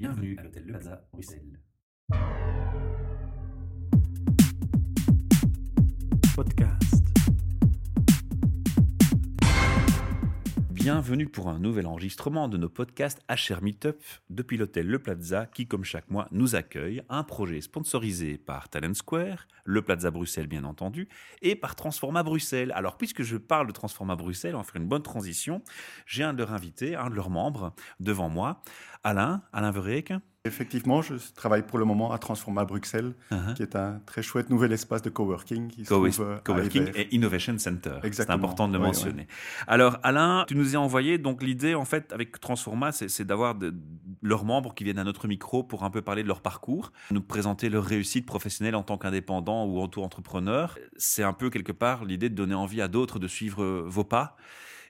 Bienvenue à l'hôtel Le Plaza, Bruxelles. Podcast. Bienvenue pour un nouvel enregistrement de nos podcasts HR Meetup depuis l'hôtel Le Plaza qui, comme chaque mois, nous accueille. Un projet sponsorisé par Talent Square, Le Plaza Bruxelles bien entendu, et par Transforma Bruxelles. Alors, puisque je parle de Transforma Bruxelles, on va faire une bonne transition. J'ai un de leurs invités, un de leurs membres, devant moi, Alain, Alain Verreek. Effectivement, je travaille pour le moment à Transforma Bruxelles, Uh-huh. qui est un très chouette nouvel espace de coworking qui se Co- trouve à Coworking et Innovation Center. C'est important de le Oui, mentionner. Alors, Alain, tu nous as envoyé, donc l'idée, en fait, avec Transforma, c'est d'avoir leurs membres qui viennent à notre micro pour un peu parler de leur parcours, nous présenter leur réussite professionnelle en tant qu'indépendant ou auto-entrepreneur. C'est un peu, quelque part, l'idée de donner envie à d'autres de suivre vos pas.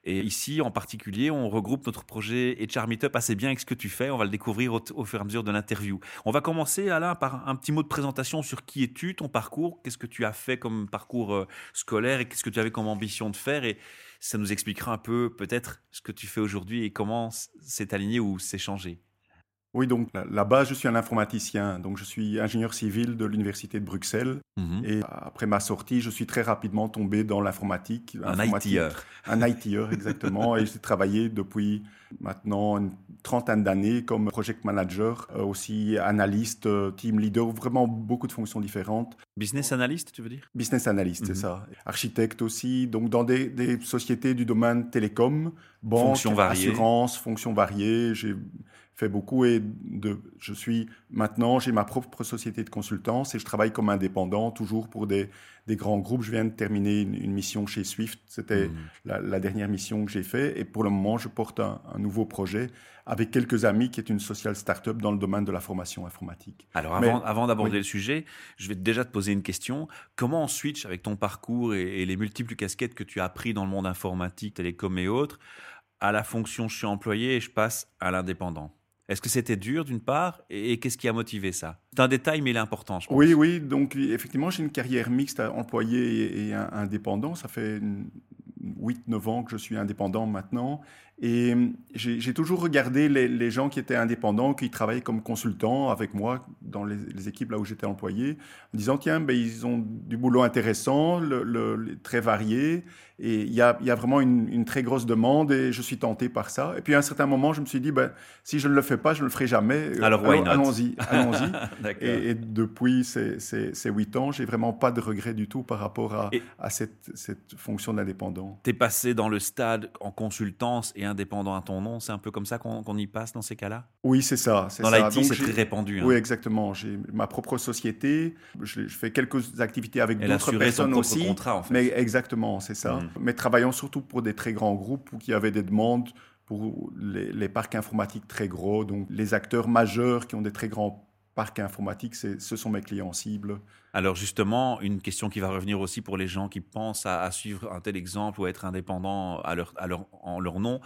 Et ici, en particulier, on regroupe notre projet HR Meetup assez bien avec ce que tu fais. On va le découvrir au, au fur et à mesure de l'interview. On va commencer, Alain, par un petit mot de présentation sur qui es-tu, ton parcours, qu'est-ce que tu as fait comme parcours euh, scolaire et qu'est-ce que tu avais comme ambition de faire. Et ça nous expliquera un peu peut-être ce que tu fais aujourd'hui et comment c'est aligné ou c'est changé. Oui, donc là- là-bas, je suis un informaticien. Donc, je suis ingénieur civil de l'Université de Bruxelles. Mhm. Et après ma sortie, je suis très rapidement tombé dans l'informatique. Un Informatique- ITer. Un ITer, exactement. et j'ai travaillé depuis maintenant une trentaine d'années comme project manager, euh, aussi analyste, euh, team leader, vraiment beaucoup de fonctions différentes. Business analyst, tu veux dire? Business analyst, Mhm. c'est ça. Architecte aussi, donc dans des, des sociétés du domaine télécom, banque, Fonctions assurance, fonctions variées. J'ai fait beaucoup et de, je suis maintenant, j'ai ma propre société de consultance et je travaille comme indépendant, toujours pour des, des grands groupes. Je viens de terminer une, une mission chez Swift, c'était Mhm. la, la dernière mission que j'ai faite et pour le moment, je porte un, un nouveau projet avec quelques amis qui est une social start-up dans le domaine de la formation informatique. Alors avant, avant d'aborder oui. le sujet, je vais déjà te poser une question. Comment on switch avec ton parcours et, et les multiples casquettes que tu as appris dans le monde informatique, télécom et autres, à la fonction je suis employé et je passe à l'indépendant? Est-ce que c'était dur d'une part et, qu'est-ce qui a motivé ça? C'est un détail mais il est important, je pense. Oui, oui. Donc, effectivement, j'ai une carrière mixte, employé et, et indépendant. Ça fait 8-9 ans que je suis indépendant maintenant. Et hum, j'ai toujours regardé les, les gens qui étaient indépendants, qui travaillaient comme consultants avec moi dans les, les équipes là où j'étais employé, en disant, tiens, ben, ils ont du boulot intéressant, le, le- le- très varié, et il y a, il y a vraiment une, une très grosse demande, et je suis tenté par ça. Et puis, à un certain moment, je me suis dit, ben, si je ne le fais pas, je ne le ferai jamais. Alors, why not? allons-y, allons-y. Et, et depuis ces, ces, ces 8 ans, j'ai vraiment pas de regrets du tout par rapport à, Et- à cette, cette fonction d'indépendant. T'es passé dans le stade en consultance et indépendant à ton nom, c'est un peu comme ça qu'on y passe dans ces cas-là? Oui, c'est ça. Dans l'IT, c'est très répandu. hein. Oui, exactement. J'ai ma propre société. Je, je fais quelques activités avec d'autres son personnes aussi. contrat, en fait. Mais exactement, c'est ça. Mhm. Mais travaillant surtout pour des très grands groupes où il y avait des demandes pour les, les parcs informatiques très gros. Donc, les acteurs majeurs qui ont des très grands parcs informatiques, c'est- ce sont mes clients cibles. Alors justement, une question qui va revenir aussi pour les gens qui pensent à, à suivre un tel exemple ou à être indépendant à leur, à leur- en leur nom.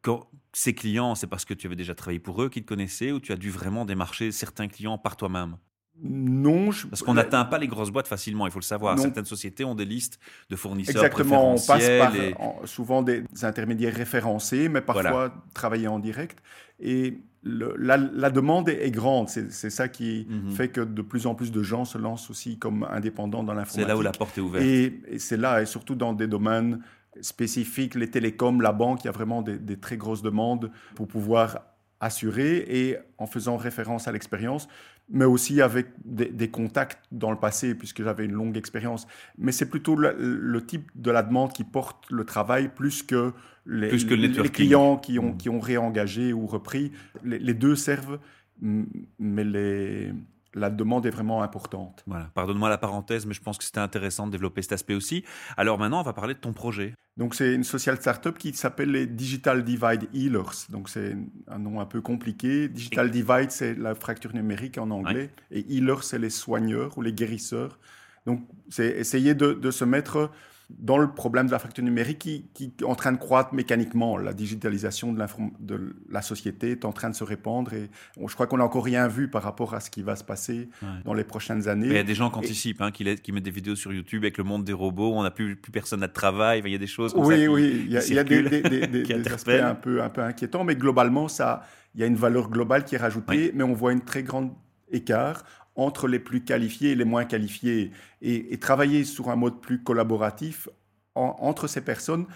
Quand ces clients, c'est parce que tu avais déjà travaillé pour eux, qu'ils te connaissaient, ou tu as dû vraiment démarcher certains clients par toi-même? Non, je- Parce qu'on n'atteint pas les grosses boîtes facilement, il faut le savoir. Non. Certaines sociétés ont des listes de fournisseurs Exactement, on passe par et- en- souvent des intermédiaires référencés, mais parfois Voilà. travailler en direct. Et le- la, la demande est, est grande. C'est ça qui Mhm. fait que de plus en plus de gens se lancent aussi comme indépendants dans l'informatique. C'est là où la porte est ouverte. Et, et c'est là, et surtout dans des domaines spécifiques, les télécoms, la banque, il y a vraiment des, des très grosses demandes pour pouvoir assurer et en faisant référence à l'expérience, mais aussi avec des, des contacts dans le passé, puisque j'avais une longue expérience. Mais c'est plutôt le, le type de la demande qui porte le travail plus que les, Plus que le les networking. clients qui ont, Mm. qui ont réengagé ou repris. Les, les deux servent, mais les, la demande est vraiment importante. Voilà. Pardonne-moi la parenthèse, mais je pense que c'était intéressant de développer cet aspect aussi. Alors maintenant, on va parler de ton projet. Donc, c'est une social startup qui s'appelle les Digital Divide Healers. Donc, c'est un nom un peu compliqué. Digital Divide, c'est la fracture numérique en anglais. Et Healers, c'est les soigneurs ou les guérisseurs. Donc, c'est essayer de, de se mettre dans le problème de la fracture numérique qui, qui, est en train de croître mécaniquement. La digitalisation de, de, la société est en train de se répandre et je crois qu'on n'a encore rien vu par rapport à ce qui va se passer dans les prochaines années. il y a des gens qui anticipent, hein, qui, qui, mettent des vidéos sur YouTube avec le monde des robots, on n'a plus, plus personne à travail, il y a des choses comme oui, ça. Oui, il y a, il y a des, des, des aspects un peu, un peu inquiétants, mais globalement, ça, il y a une valeur globale qui est rajoutée, mais on voit une très grande écart entre les plus qualifiés et les moins qualifiés et, travailler sur un mode plus collaboratif entre ces personnes.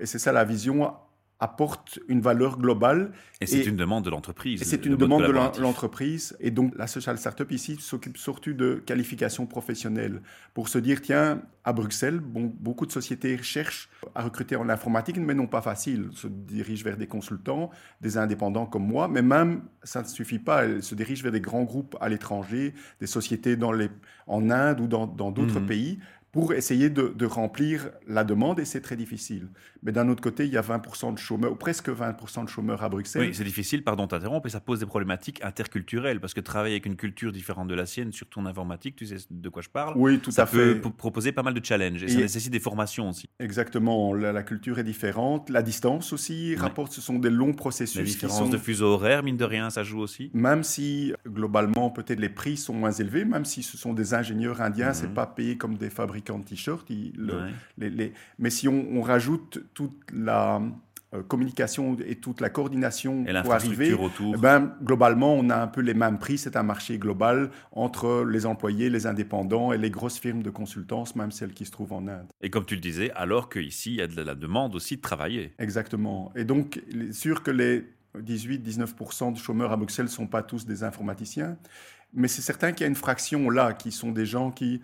Et c'est ça la vision apporte une valeur globale. Et c'est une demande de l'entreprise. Et c'est une demande de l'entreprise. Et donc, la Social Startup ici s'occupe surtout de qualification professionnelle pour se dire, tiens, à Bruxelles, bon, beaucoup de sociétés cherchent à recruter en informatique, mais non pas facile. Se dirigent vers des consultants, des indépendants comme moi, mais même, ça ne suffit pas. Elles se dirigent vers des grands groupes à l'étranger, des sociétés dans les, en Inde ou dans d'autres mmh. pays pour essayer de, remplir la demande et c'est très difficile. Mais d'un autre côté, il y a 20% de chômeurs, ou presque 20% de chômeurs à Bruxelles. Oui, c'est difficile, pardon t'interrompre, et ça pose des problématiques interculturelles, parce que travailler avec une culture différente de la sienne, surtout en informatique, tu sais de quoi je parle Oui, tout à fait. Ça peut proposer pas mal de challenges, et, ça nécessite des formations aussi. Exactement, la, culture est différente, la distance aussi rapporte, ce sont des longs processus. La différence de fuseau horaire, mine de rien, ça joue aussi Même si, globalement, peut-être les prix sont moins élevés, même si ce sont des ingénieurs indiens, c'est mhm. pas payé comme des fabricants de t-shirts. Les, mais si on, rajoute toute la euh, communication et toute la coordination et pour arriver, autour. Eh ben, globalement, on a un peu les mêmes prix. C'est un marché global entre les employés, les indépendants et les grosses firmes de consultance, même celles qui se trouvent en Inde. Et comme tu le disais, alors qu'ici, il y a de la demande aussi de travailler. Exactement. Et donc, sûr que les 18-19% de chômeurs à Bruxelles ne sont pas tous des informaticiens, mais c'est certain qu'il y a une fraction là qui sont des gens qui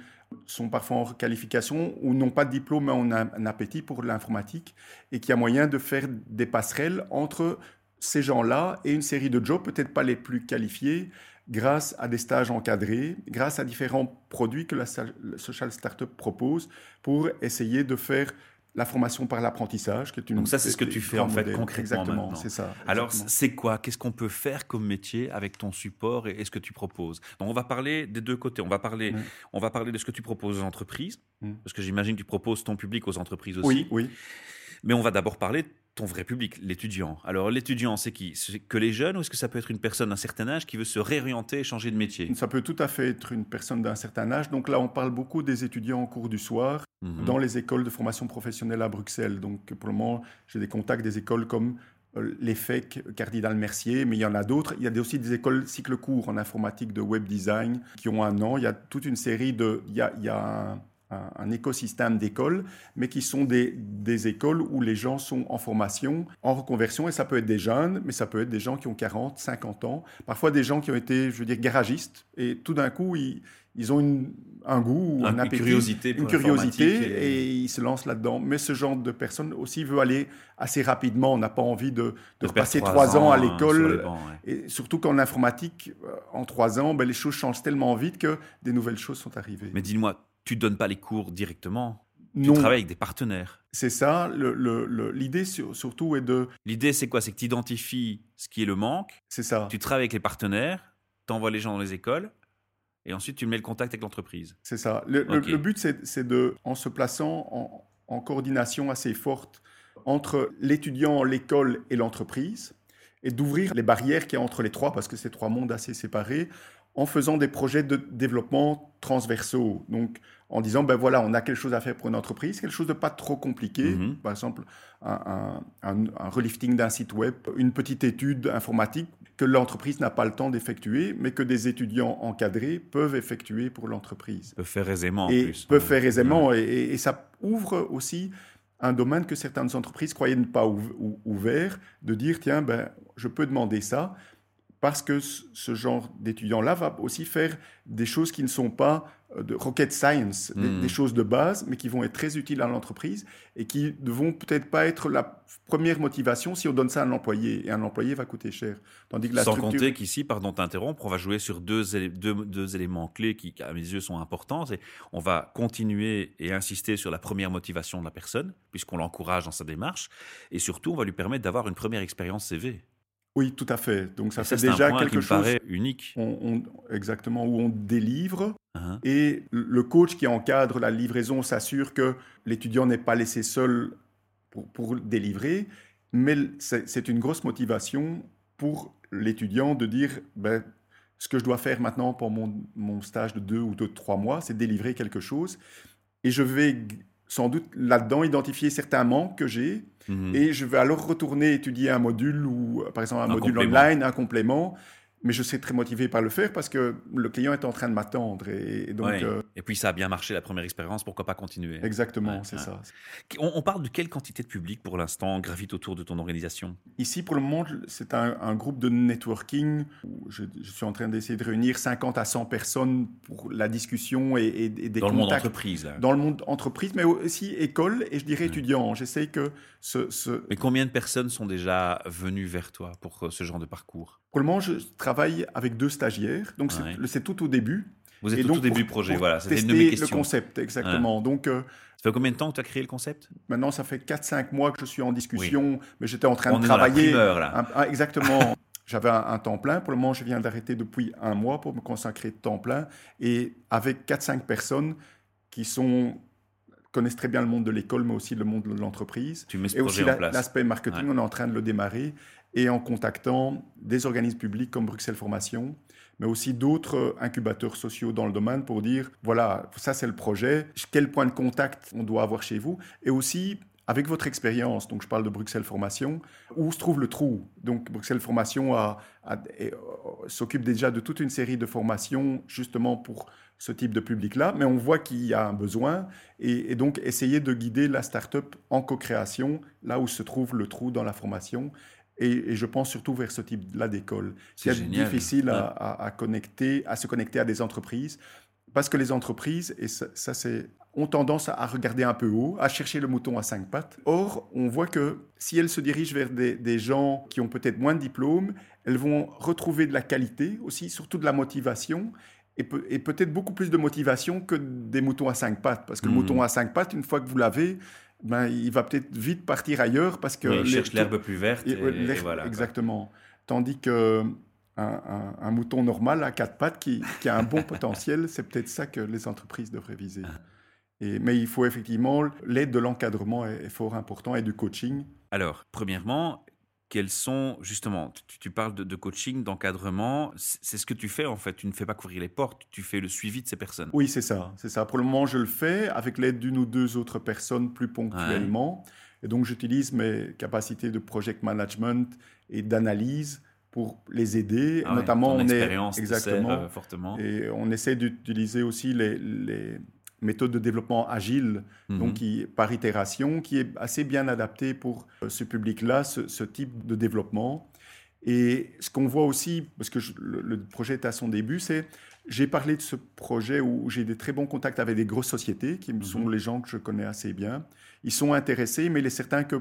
sont parfois en qualification ou n'ont pas de diplôme mais ont un, appétit pour l'informatique et qu'il y a moyen de faire des passerelles entre ces gens-là et une série de jobs, peut-être pas les plus qualifiés, grâce à des stages encadrés, grâce à différents produits que la Social Startup propose pour essayer de faire la formation par l'apprentissage, qui est une. Donc ça, c'est ce que tu fais en fait concrètement Exactement, c'est ça. Alors, c'est quoi? Qu'est-ce qu'on peut faire comme métier avec ton support et, ce que tu proposes? Donc, on va parler des deux côtés. On va parler, on va parler de ce que tu proposes aux entreprises, mm. parce que j'imagine que tu proposes ton public aux entreprises aussi. Oui, oui. Mais on va d'abord parler ton vrai public, l'étudiant. Alors l'étudiant, c'est qui? C'est que les jeunes ou est-ce que ça peut être une personne d'un certain âge qui veut se réorienter et changer de métier? Ça peut tout à fait être une personne d'un certain âge. Donc là, on parle beaucoup des étudiants en cours du soir mhm. dans les écoles de formation professionnelle à Bruxelles. Donc pour le moment, j'ai des contacts des écoles comme euh, l'EFEC Cardinal Mercier, mais il y en a d'autres. Il y a aussi des écoles cycle court en informatique de web design qui ont un an. Il y a toute une série de... Il y a, il y a un, écosystème d'écoles, mais qui sont des, des, écoles où les gens sont en formation, en reconversion, et ça peut être des jeunes, mais ça peut être des gens qui ont 40, 50 ans, parfois des gens qui ont été, je veux dire, garagistes, et tout d'un coup, ils, ils ont une, un goût, un, une curiosité, une curiosité et... ils se lancent là-dedans. Mais ce genre de personne aussi veut aller assez rapidement. On n'a pas envie de, de, passer trois ans, à l'école. Et surtout qu'en informatique, euh, en trois ans, ben, les choses changent tellement vite que des nouvelles choses sont arrivées. Mais dis-moi, tu donnes pas les cours directement. Tu travailles avec des partenaires. C'est ça. L'idée surtout est de. L'idée, c'est quoi? C'est que tu identifies ce qui est le manque. C'est ça. Tu travailles avec les partenaires, tu envoies les gens dans les écoles, et ensuite tu mets le contact avec l'entreprise. C'est ça. Le, but, c'est de, en se plaçant en, en coordination assez forte entre l'étudiant, l'école et l'entreprise, et d'ouvrir les barrières qu'il y a entre les trois, parce que c'est trois mondes assez séparés, en faisant des projets de développement transversaux. Donc, en disant, ben voilà, on a quelque chose à faire pour une entreprise, quelque chose de pas trop compliqué, mhm. par exemple un, relifting d'un site web, une petite étude informatique que l'entreprise n'a pas le temps d'effectuer, mais que des étudiants encadrés peuvent effectuer pour l'entreprise. Peuvent faire aisément en et plus. Peuvent faire aisément, et, ça ouvre aussi un domaine que certaines entreprises croyaient ne pas ouvert, de dire, tiens, ben, je peux demander ça, parce que ce genre d'étudiant-là va aussi faire des choses qui ne sont pas euh, de rocket science, des, hmm. choses de base, mais qui vont être très utiles à l'entreprise et qui ne vont peut-être pas être la première motivation si on donne ça à un employé. Et un employé va coûter cher. Tandis que la Sans compter qu'ici, pardon d'interrompre, on va jouer sur deux, deux, éléments clés qui, à mes yeux, sont importants. On va continuer et insister sur la première motivation de la personne, puisqu'on l'encourage dans sa démarche. Et surtout, on va lui permettre d'avoir une première expérience CV. Oui, tout à fait. Donc ça Et fait c'est un déjà point qui quelque me chose paraît unique. on- on- exactement où on délivre Hein. et le coach qui encadre la livraison s'assure que l'étudiant n'est pas laissé seul pour, pour délivrer, mais c'est une grosse motivation pour l'étudiant de dire ben, ce que je dois faire maintenant pour mon, mon stage de deux ou de trois mois, c'est délivrer quelque chose et je vais sans doute là-dedans identifier certains manques que j'ai Mhm. et je vais alors retourner étudier un module ou euh, par exemple un, Un module complément. online, un complément. Mais je serai très motivé par le faire parce que le client est en train de m'attendre. Et, et donc, Ouais. euh, Et puis ça a bien marché la première expérience, pourquoi pas continuer? Exactement, Ouais, c'est ouais. ça. on, on parle de quelle quantité de public pour l'instant gravite autour de ton organisation? Ici, pour le moment, c'est un, un groupe de networking. où Je, je suis en train d'essayer de réunir 50 à 100 personnes pour la discussion et, et- et des Dans le monde contacts entreprise. là. dans le monde entreprise, mais aussi école et je dirais étudiant. J'essaie que ce, ce- Mais combien de personnes sont déjà venues vers toi pour euh, ce genre de parcours? Pour le moment, je travaille avec deux stagiaires, donc c'est- Ouais. le- c'est tout au début. Vous êtes Et tout donc, au début du projet, pour voilà, c'était le concept, exactement. Donc euh, Ça fait combien de temps que tu as créé le concept? maintenant, ça fait 4-5 mois que je suis en discussion, mais j'étais en train On de est dans la travailler. primeur, là. Un- exactement. J'avais un, un temps plein. Pour le moment, je viens d'arrêter depuis un mois pour me consacrer de temps plein. Et avec 4-5 personnes qui sont, connaissent très bien le monde de l'école, mais aussi le monde de l'entreprise. Tu mets ce Et aussi en la- l'aspect marketing, on est en train de le démarrer. Et en contactant des organismes publics comme Bruxelles Formation, mais aussi d'autres euh, incubateurs sociaux dans le domaine pour dire, voilà, ça c'est le projet, quel point de contact on doit avoir chez vous? Et aussi, avec votre expérience, donc je parle de Bruxelles Formation, où se trouve le trou Donc Bruxelles Formation euh, s'occupe déjà de toute une série de formations justement pour ce type de public-là, mais on voit qu'il y a un besoin et, et donc essayer de guider la start-up en co-création, là où se trouve le trou dans la formation. Et, et je pense surtout vers ce type-là d'école. C'est difficile à, Ouais. à- à connecter, à se connecter à des entreprises, parce que les entreprises, et ça, ça, c'est, ont tendance à regarder un peu haut, à chercher le mouton à cinq pattes. Or, on voit que si elles se dirigent vers des, des gens qui ont peut-être moins de diplômes, elles vont retrouver de la qualité aussi, surtout de la motivation, et, peut- et peut-être beaucoup plus de motivation que des moutons à cinq pattes. Parce que le Mhm. mouton à cinq pattes, une fois que vous l'avez, ben, il va peut-être vite partir ailleurs parce que... Oui, il cherche l'herbe plus verte. et- Et, ouais, et l'herbe- voilà, quoi. exactement. Tandis que un, un- un mouton normal à quatre pattes qui, qui a un bon potentiel, c'est peut-être ça que les entreprises devraient viser. Et, mais il faut effectivement l'aide de l'encadrement est, est fort important et du coaching. Alors, premièrement, quels sont justement, tu, tu parles de, de coaching, d'encadrement, c'est c'est ce que tu fais en fait. Tu ne fais pas couvrir les portes, tu fais le suivi de ces personnes. Oui, c'est ça, c'est ça. Pour le moment, je le fais avec l'aide d'une ou deux autres personnes plus ponctuellement. Et donc, j'utilise mes capacités de project management et d'analyse pour les aider. Ah ouais, Notamment, ton on est exactement. sert, euh, fortement. Et on essaie d'utiliser aussi les, les méthodes de développement agile, Mhm. donc qui, par itération, qui est assez bien adapté pour euh, ce public-là, ce, ce type de développement. Et ce qu'on voit aussi, parce que je- le, le projet est à son début, c'est j'ai parlé de ce projet où j'ai des très bons contacts avec des grosses sociétés, qui sont Mhm. les gens que je connais assez bien. Ils sont intéressés, mais il est certain que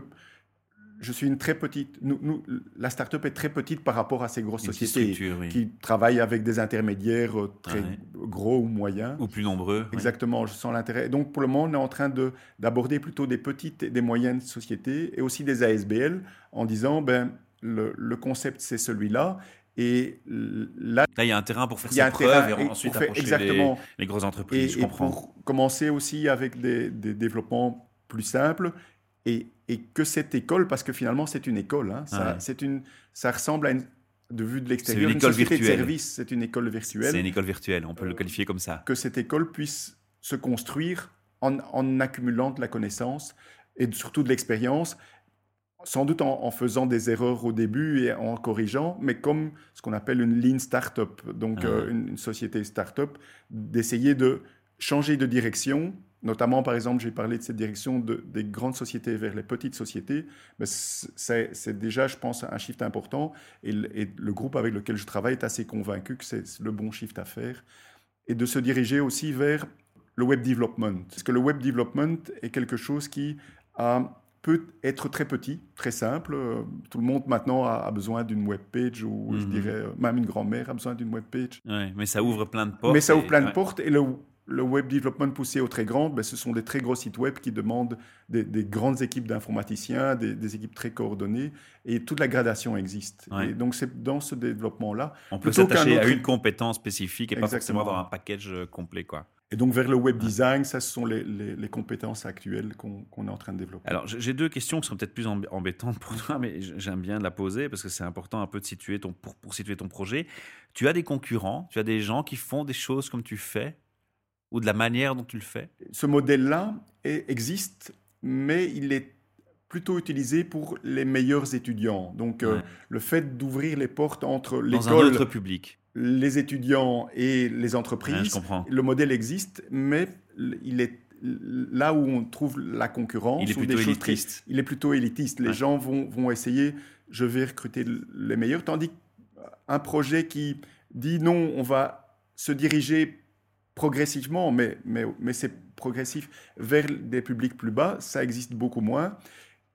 je suis une très petite. Nous, nous, la start-up est très petite par rapport à ces grosses Une sociétés oui. qui travaillent avec des intermédiaires euh, très Ouais. gros ou moyens. Ou plus nombreux. Exactement, je sens l'intérêt. Donc pour le moment, on est en train de- d'aborder plutôt des petites et des moyennes sociétés et aussi des ASBL en disant ben, le, le concept c'est celui-là et là Là, il y a un terrain pour faire il y a ses un preuves terrain et et ensuite approcher exactement les, les grosses et, entreprises. je et comprends. pour commencer aussi avec des, des développements plus simples et, et que cette école, parce que finalement c'est une école, hein, ça, Ouais. c'est une, ça ressemble à une, de vue de l'extérieur, une école société de service, c'est une école virtuelle C'est une école virtuelle, on peut le Euh, qualifier comme ça. que cette école puisse se construire en, en accumulant de la connaissance et surtout de l'expérience, sans doute en, en faisant des erreurs au début et en corrigeant, mais comme ce qu'on appelle une lean startup, donc Ah. euh, une, une société startup, d'essayer de changer de direction. Notamment, par exemple, j'ai parlé de cette direction de- des grandes sociétés vers les petites sociétés. Mais c'est déjà, je pense, un shift important. Et le, et le groupe avec lequel je travaille est assez convaincu que c'est le bon shift à faire. Et de se diriger aussi vers le web development. Parce que le web development est quelque chose qui a- peut être très petit, très simple. Tout le monde maintenant a, a besoin d'une web page, ou je Mhm. dirais, même une grand-mère a besoin d'une web page. Ouais, mais ça ouvre plein de portes. Mais ça ouvre et- plein de ouais. portes. Et le, le web development poussé au très grand, ben, ce sont des très gros sites web qui demandent des, grandes équipes d'informaticiens, des, équipes très coordonnées, et toute la gradation existe. Et donc c'est dans ce développement-là. On peut s'attacher à une compétence spécifique et pas forcément avoir un package euh, complet. Quoi. Et donc vers le web design, ça ce sont les, compétences actuelles qu'on est en train de développer. Alors j'ai deux questions qui sont peut-être plus embêtantes pour toi, mais j'aime bien la poser parce que c'est important un peu de situer ton, pour, pour situer ton projet. Tu as des concurrents, tu as des gens qui font des choses comme tu fais ou de la manière dont tu le fais? Ce modèle-là existe, mais il est plutôt utilisé pour les meilleurs étudiants. Donc, euh, le fait d'ouvrir les portes entre l'école, public, les étudiants et les entreprises, le modèle existe, mais il est là où on trouve la concurrence. Il est plutôt élitiste. il est plutôt élitiste. Les gens vont, vont essayer, je vais recruter les meilleurs, tandis qu'un projet qui dit non, on va se diriger progressivement, mais, mais, mais c'est progressif, vers des publics plus bas, ça existe beaucoup moins.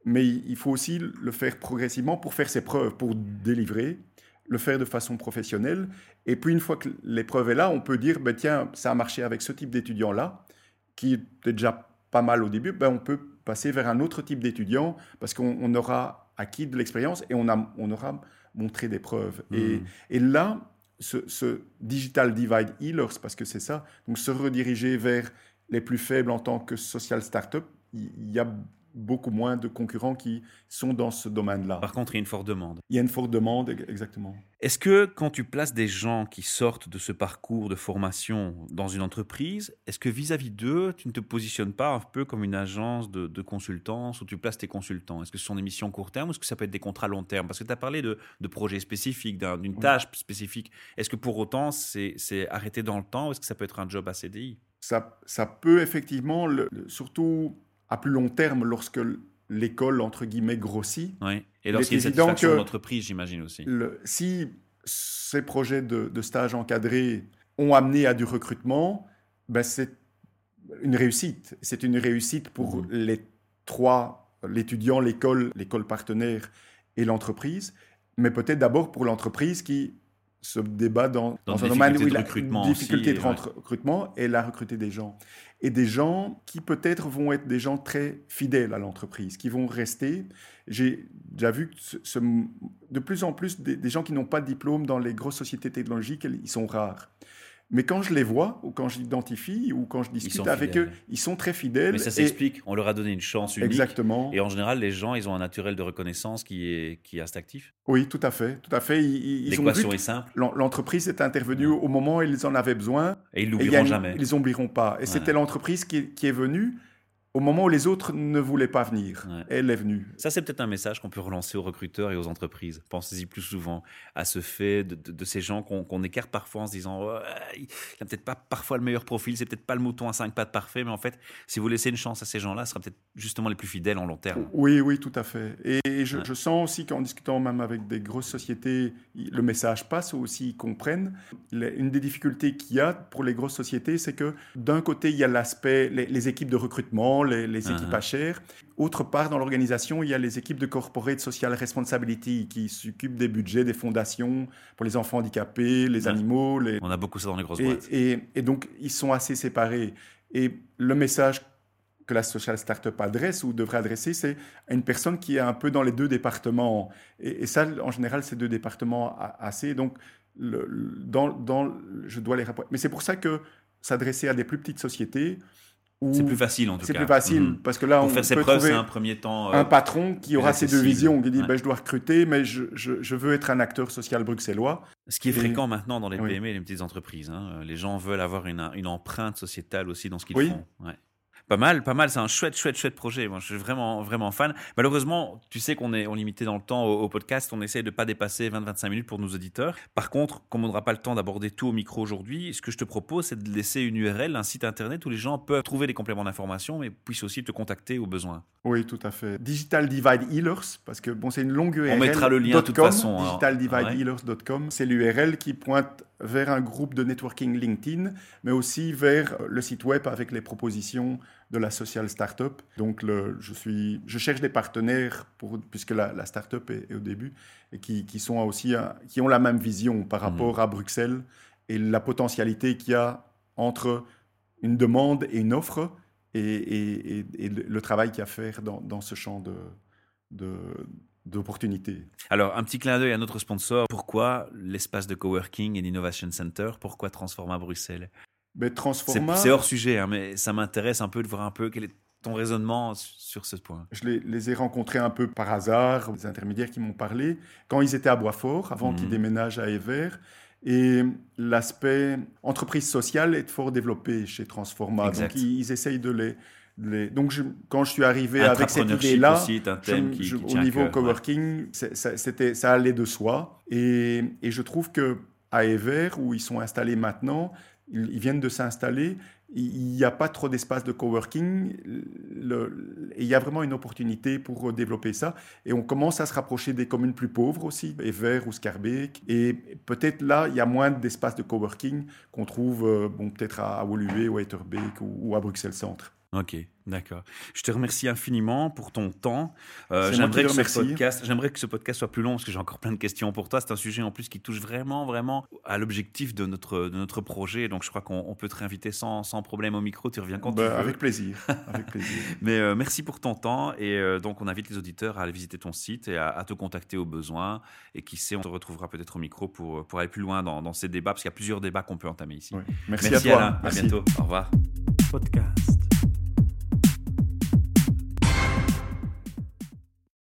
Mais il faut aussi le faire progressivement pour faire ses preuves, pour délivrer, le faire de façon professionnelle. Et puis une fois que l'épreuve est là, on peut dire, ben, tiens, ça a marché avec ce type d'étudiant-là, qui était déjà pas mal au début, ben, on peut passer vers un autre type d'étudiant parce qu'on aura acquis de l'expérience et on, a, on aura montré des preuves. Et, mmh. et là, ce, digital divide healers, parce que c'est ça, donc se rediriger vers les plus faibles en tant que social startup, il y a beaucoup moins de concurrents qui sont dans ce domaine-là. Par contre, il y a une forte demande. Il y a une forte demande, exactement. Est-ce que quand tu places des gens qui sortent de ce parcours de formation dans une entreprise, est-ce que vis-à-vis d'eux, tu ne te positionnes pas un peu comme une agence de, consultance où tu places tes consultants? Est-ce que ce sont des missions court terme ou est-ce que ça peut être des contrats long terme? Parce que tu as parlé de, projets spécifiques, d'une tâche spécifique. Est-ce que pour autant, c'est arrêté dans le temps ou est-ce que ça peut être un job à CDI ça, ça peut effectivement, surtout à plus long terme lorsque l'école, entre guillemets, grossit. Oui. Et lorsqu'il y a une d'entreprise, j'imagine aussi. si ces projets de, stage encadré ont amené à du recrutement, ben c'est une réussite. C'est une réussite pour mhm. les trois, l'étudiant, l'école, l'école partenaire et l'entreprise, mais peut-être d'abord pour l'entreprise qui se débat dans, dans, un domaine où il a une difficulté de recrutement et la recruter des gens et des gens qui peut-être vont être des gens très fidèles à l'entreprise, qui vont rester. J'ai déjà vu ce, de plus en plus des gens qui n'ont pas de diplôme dans les grosses sociétés technologiques, ils sont rares. Mais quand je les vois, ou quand j'identifie, ou quand je discute avec eux, ils sont très fidèles. Mais ça s'explique. On leur a donné une chance unique. Exactement. Et en général, les gens, ils ont un naturel de reconnaissance qui est, qui est instinctif. Oui, tout à fait. Tout à fait. L'équation est simple. L'entreprise est intervenue au moment où ils en avaient besoin. Et ils l'oublieront jamais. Ils n'oublieront pas. Et c'était l'entreprise qui, qui, est venue au moment où les autres ne voulaient pas venir. Elle est venue. Ça, c'est peut-être un message qu'on peut relancer aux recruteurs et aux entreprises. Pensez-y plus souvent à ce fait de, ces gens qu'on écarte parfois en se disant il n'a peut-être pas parfois le meilleur profil, c'est peut-être pas le mouton à cinq pattes parfait, mais en fait, si vous laissez une chance à ces gens-là, ce sera peut-être justement les plus fidèles en long terme. Oui, oui, tout à fait. Et je, sens aussi qu'en discutant même avec des grosses sociétés, le message passe aussi, ils comprennent. Une des difficultés qu'il y a pour les grosses sociétés, c'est que d'un côté, il y a l'aspect, les équipes de recrutement, les, équipes à chair. Autre part, dans l'organisation, il y a les équipes de corporate social responsibility qui s'occupent des budgets des fondations pour les enfants handicapés, les animaux. Les... On a beaucoup ça dans les grosses et, boîtes. Et, donc, ils sont assez séparés. Et le message que la social startup adresse ou devrait adresser, c'est à une personne qui est un peu dans les deux départements. Et, ça, en général, c'est deux départements assez. Donc, le, dans, dans, je dois les rapporter. Mais c'est pour ça que s'adresser à des plus petites sociétés, c'est plus facile en tout cas. C'est plus facile mhm. parce que là, on faire ses peut preuves, trouver un premier temps. un euh, patron qui aura ces deux visions, qui dit ben, je dois recruter, mais je, je, veux être un acteur social bruxellois. Ce qui est fréquent maintenant dans les PME et les petites entreprises. Hein. Les gens veulent avoir une, une empreinte sociétale aussi dans ce qu'ils font. Ouais. Pas mal, pas mal. C'est un chouette, chouette, chouette projet. Moi, je suis vraiment, vraiment fan. Malheureusement, tu sais qu'on est on limité dans le temps au, podcast. On essaie de pas dépasser 20-25 minutes pour nos auditeurs. Par contre, comme on n'aura pas le temps d'aborder tout au micro aujourd'hui, ce que je te propose, c'est de laisser une URL, un site internet où les gens peuvent trouver des compléments d'information, mais puissent aussi te contacter au besoin. Oui, tout à fait. Digital Divide Healers, parce que bon, c'est une longue URL. On mettra le lien de toute façon. Hein. Digitaldividehealers.com, c'est l'URL qui pointe vers un groupe de networking LinkedIn, mais aussi vers le site web avec les propositions de la social startup. Donc, le, je, suis, je cherche des partenaires, pour, puisque la, la startup est, au début, et qui, qui, sont aussi, qui ont la même vision par rapport mmh. à Bruxelles et la potentialité qu'il y a entre une demande et une offre et, le travail qu'il y a à faire dans, ce champ de, d'opportunités. Alors, un petit clin d'œil à notre sponsor. Pourquoi l'espace de coworking et l'innovation center Pourquoi Transforma Bruxelles? Mais Transforma... C'est hors sujet, hein, mais ça m'intéresse un peu de voir un peu quel est ton raisonnement sur ce point Je les, ai rencontrés un peu par hasard, des intermédiaires qui m'ont parlé, quand ils étaient à Boisfort, avant qu'ils mhm. déménagent à Ever. Et l'aspect entreprise sociale est fort développé chez Transforma. Donc, ils, essayent de les, Donc, quand je suis arrivé avec cette idée-là, au niveau coworking, c'était, ça allait de soi. Et, et je trouve que à Ever, où ils sont installés maintenant, ils, viennent de s'installer, il n'y a pas trop d'espace de coworking, et il y a vraiment une opportunité pour développer ça. Et on commence à se rapprocher des communes plus pauvres aussi, Ever ou Scarbeck. Et peut-être là, il y a moins d'espace de coworking qu'on trouve euh, bon, peut-être à, Woluwe ou à Etterbeek ou à Bruxelles Centre. Ok, d'accord. Je te remercie infiniment pour ton temps. Euh, j'aimerais que ce podcast, j'aimerais que ce podcast soit plus long parce que j'ai encore plein de questions pour toi. C'est un sujet en plus qui touche vraiment, vraiment à l'objectif de notre de notre projet. Donc je crois qu'on peut te réinviter sans, sans problème au micro. Tu reviens quand tu bah, veux. Avec plaisir. Avec plaisir. Mais euh, merci pour ton temps et euh, donc on invite les auditeurs à aller visiter ton site et à, te contacter au besoin. Et qui sait, on te retrouvera peut-être au micro pour pour aller plus loin dans, dans ces débats parce qu'il y a plusieurs débats qu'on peut entamer ici. Merci, à toi. À bientôt. Au revoir. Podcast.